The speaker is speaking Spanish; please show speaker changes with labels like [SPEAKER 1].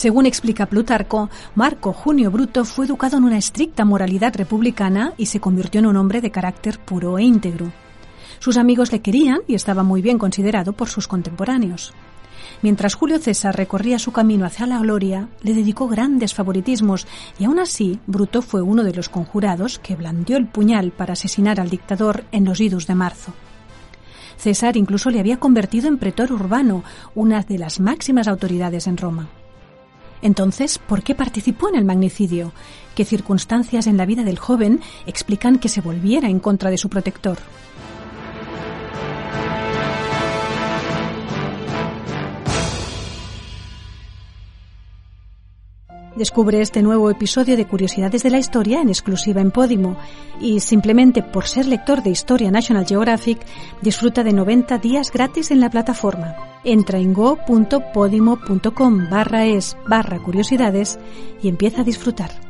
[SPEAKER 1] Según explica Plutarco, Marco Junio Bruto fue educado en una estricta moralidad republicana y se convirtió en un hombre de carácter puro e íntegro. Sus amigos le querían y estaba muy bien considerado por sus contemporáneos. Mientras Julio César recorría su camino hacia la gloria, le dedicó grandes favoritismos y aún así Bruto fue uno de los conjurados que blandió el puñal para asesinar al dictador en los idus de marzo. César incluso le había convertido en pretor urbano, una de las máximas autoridades en Roma. Entonces, ¿por qué participó en el magnicidio? ¿Qué circunstancias en la vida del joven explican que se volviera en contra de su protector? Descubre este nuevo episodio de Curiosidades de la Historia en exclusiva en Podimo y simplemente por ser lector de Historia National Geographic disfruta de 90 días gratis en la plataforma. Entra en go.podimo.com barra es barra curiosidades y empieza a disfrutar.